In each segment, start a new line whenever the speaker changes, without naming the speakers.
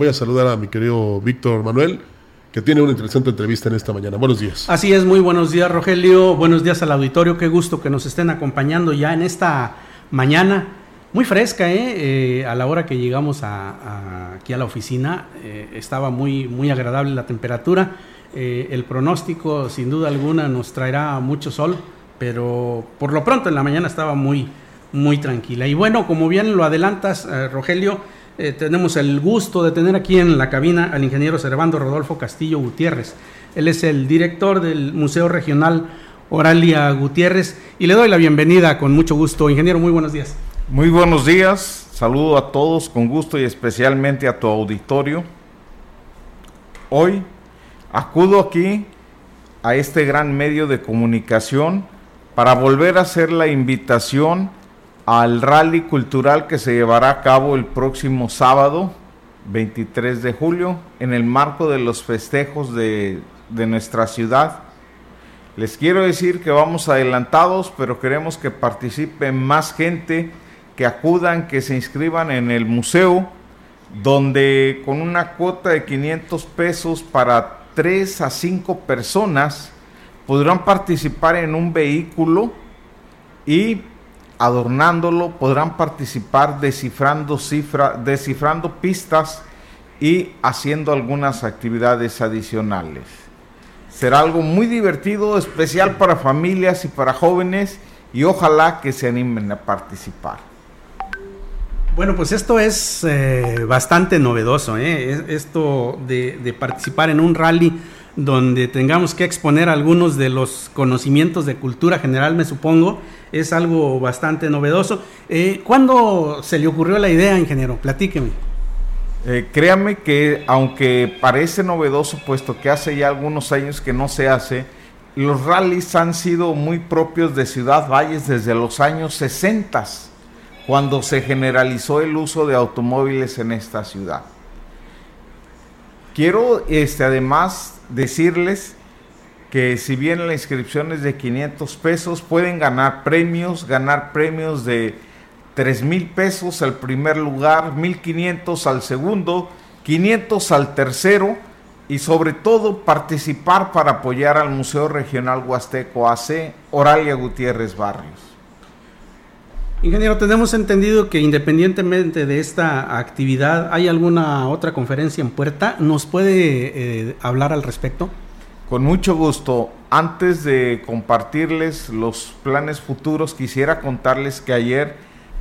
Voy a saludar a mi querido Víctor Manuel, que tiene una interesante entrevista en esta mañana. Buenos días.
Así es, muy buenos días Rogelio, buenos días al auditorio, qué gusto que nos estén acompañando ya en esta mañana muy fresca, ¿eh? eh a la hora que llegamos a, aquí a la oficina eh, estaba muy, muy agradable la temperatura, eh, el pronóstico sin duda alguna nos traerá mucho sol, pero por lo pronto en la mañana estaba muy, muy tranquila. Y bueno, como bien lo adelantas, Rogelio, eh, tenemos el gusto de tener aquí en la cabina al ingeniero Servando Rodolfo Castillo Gutiérrez. Él es el director del Museo Regional Oralia Gutiérrez y le doy la bienvenida con mucho gusto. Ingeniero, muy buenos días.
Muy buenos días, saludo a todos con gusto y especialmente a tu auditorio. Hoy acudo aquí a este gran medio de comunicación para volver a hacer la invitación al rally cultural que se llevará a cabo el próximo sábado 23 de julio en el marco de los festejos de, nuestra ciudad. Les quiero decir que vamos adelantados, pero queremos que participe más gente, que acudan, que se inscriban en el museo, donde con una cuota de 500 pesos para 3 a 5 personas podrán participar en un vehículo y adornándolo, podrán participar descifrando, cifra, descifrando pistas y haciendo algunas actividades adicionales. Será algo muy divertido, especial para familias y para jóvenes y ojalá que se animen a participar.
Bueno, pues esto es eh, bastante novedoso, ¿eh? esto de, de participar en un rally donde tengamos que exponer algunos de los conocimientos de cultura general, me supongo, es algo bastante novedoso. Eh, ¿Cuándo se le ocurrió la idea, ingeniero? Platíqueme.
Eh, créame que aunque parece novedoso, puesto que hace ya algunos años que no se hace, los rallies han sido muy propios de Ciudad Valles desde los años 60, cuando se generalizó el uso de automóviles en esta ciudad. Quiero este, además decirles que si bien la inscripción es de 500 pesos, pueden ganar premios, ganar premios de 3 mil pesos al primer lugar, 1500 al segundo, 500 al tercero y sobre todo participar para apoyar al Museo Regional Huasteco AC Oralia Gutiérrez Barrios.
Ingeniero, tenemos entendido que independientemente de esta actividad, ¿hay alguna otra conferencia en puerta? ¿Nos puede eh, hablar al respecto?
Con mucho gusto. Antes de compartirles los planes futuros, quisiera contarles que ayer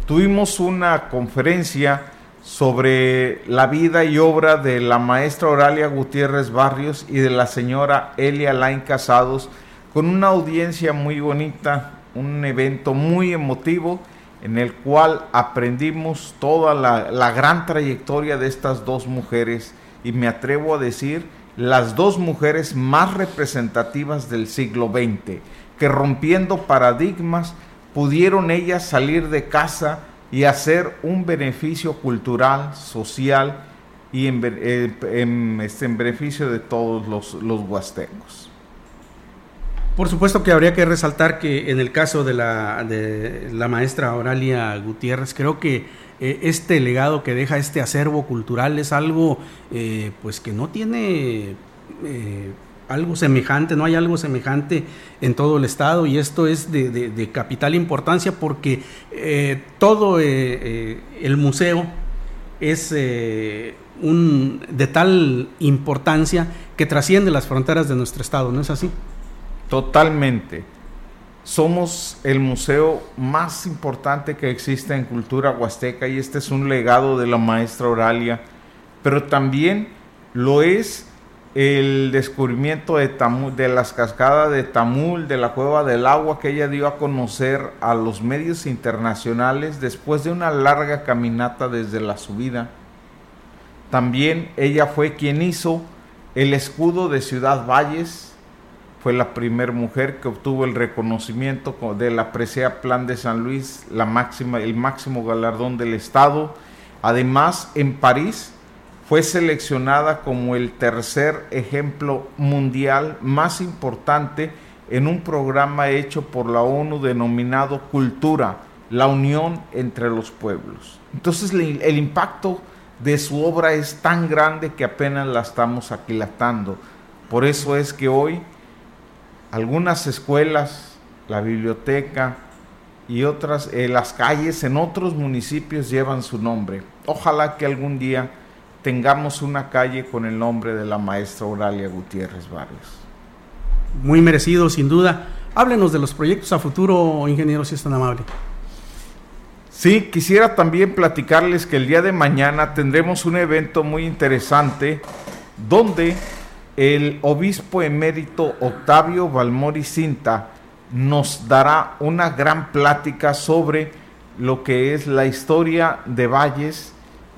tuvimos una conferencia sobre la vida y obra de la maestra Oralia Gutiérrez Barrios y de la señora Elia Lain Casados, con una audiencia muy bonita, un evento muy emotivo en el cual aprendimos toda la, gran trayectoria de estas dos mujeres y me atrevo a decir las dos mujeres más representativas del siglo XX, que rompiendo paradigmas pudieron ellas salir de casa y hacer un beneficio cultural, social y en, este, beneficio de todos los, los huastecos.
Por supuesto que habría que resaltar que en el caso de la, de la maestra Oralia Gutiérrez, creo que eh, este legado que deja este acervo cultural es algo eh, pues que no tiene eh, algo semejante, no hay algo semejante en todo el estado y esto es de, capital importancia porque todo el museo es un, de tal importancia que trasciende las fronteras de nuestro estado, ¿no es así?
Totalmente. Somos el museo más importante que existe en cultura huasteca y este es un legado de la maestra Oralia, pero también lo es el descubrimiento de, de las cascadas de Tamul, de la cueva del agua que ella dio a conocer a los medios internacionales después de una larga caminata desde la subida. También ella fue quien hizo el escudo de Ciudad Valles, fue la primera mujer que obtuvo el reconocimiento de la Presea Plan de San Luis, la máxima, el máximo galardón del Estado. Además, en París fue seleccionada como el tercer ejemplo mundial más importante en un programa hecho por la ONU denominado Cultura, la unión entre los pueblos. Entonces el impacto de su obra es tan grande que apenas la estamos aquilatando. Por eso es que hoy algunas escuelas, la biblioteca y otras, eh, las calles en otros municipios llevan su nombre. Ojalá que algún día tengamos una calle con el nombre de la maestra Oralia Gutiérrez Barrios.
Muy merecido, sin duda. Háblenos de los proyectos a futuro, ingeniero, si es tan amable.
Sí, quisiera también platicarles que el día de mañana tendremos un evento muy interesante donde el obispo emérito Octavio Balmori Cinta nos dará una gran plática sobre lo que es la historia de Valles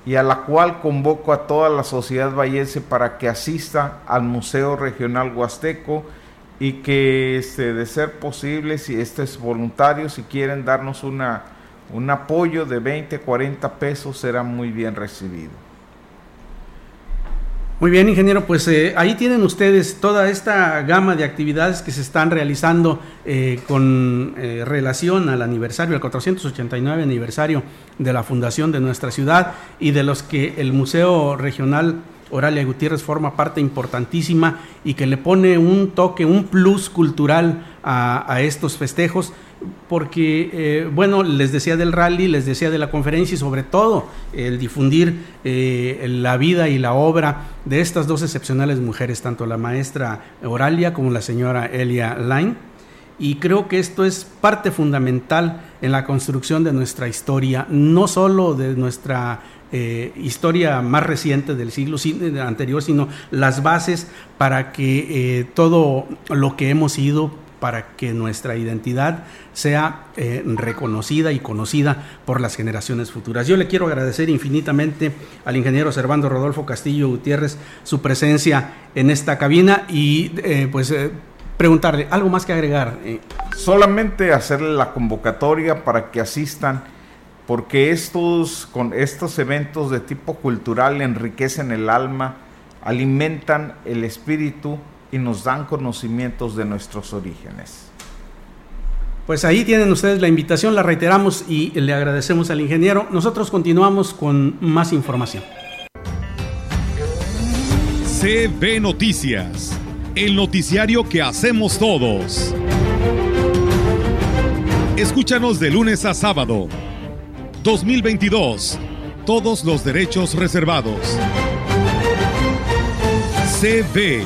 y a la cual convoco a toda la sociedad vallense para que asista al Museo Regional Huasteco y que este, de ser posible, si este es voluntario, si quieren darnos una, un apoyo de 20, 40 pesos, será muy bien recibido.
Muy bien, ingeniero, pues eh, ahí tienen ustedes toda esta gama de actividades que se están realizando eh, con eh, relación al aniversario, al 489 aniversario de la fundación de nuestra ciudad y de los que el Museo Regional Oralia Gutiérrez forma parte importantísima y que le pone un toque, un plus cultural a, estos festejos, porque, eh, bueno, les decía del rally, les decía de la conferencia y sobre todo el difundir eh, la vida y la obra de estas dos excepcionales mujeres, tanto la maestra Oralia como la señora Elia Line. Y creo que esto es parte fundamental en la construcción de nuestra historia, no solo de nuestra eh, historia más reciente del siglo anterior, sino las bases para que eh, todo lo que hemos sido, para que nuestra identidad sea eh, reconocida y conocida por las generaciones futuras. Yo le quiero agradecer infinitamente al ingeniero Servando Rodolfo Castillo Gutiérrez su presencia en esta cabina y pues preguntarle, ¿algo más que agregar?
Solamente hacerle la convocatoria para que asistan porque estos, con estos eventos de tipo cultural enriquecen el alma, alimentan el espíritu y nos dan conocimientos de nuestros orígenes.
Pues ahí tienen ustedes la invitación, la reiteramos y le agradecemos al ingeniero. Nosotros continuamos con más información.
CB Noticias, el noticiario que hacemos todos. Escúchanos de lunes a sábado 2022. Todos los derechos reservados. CB,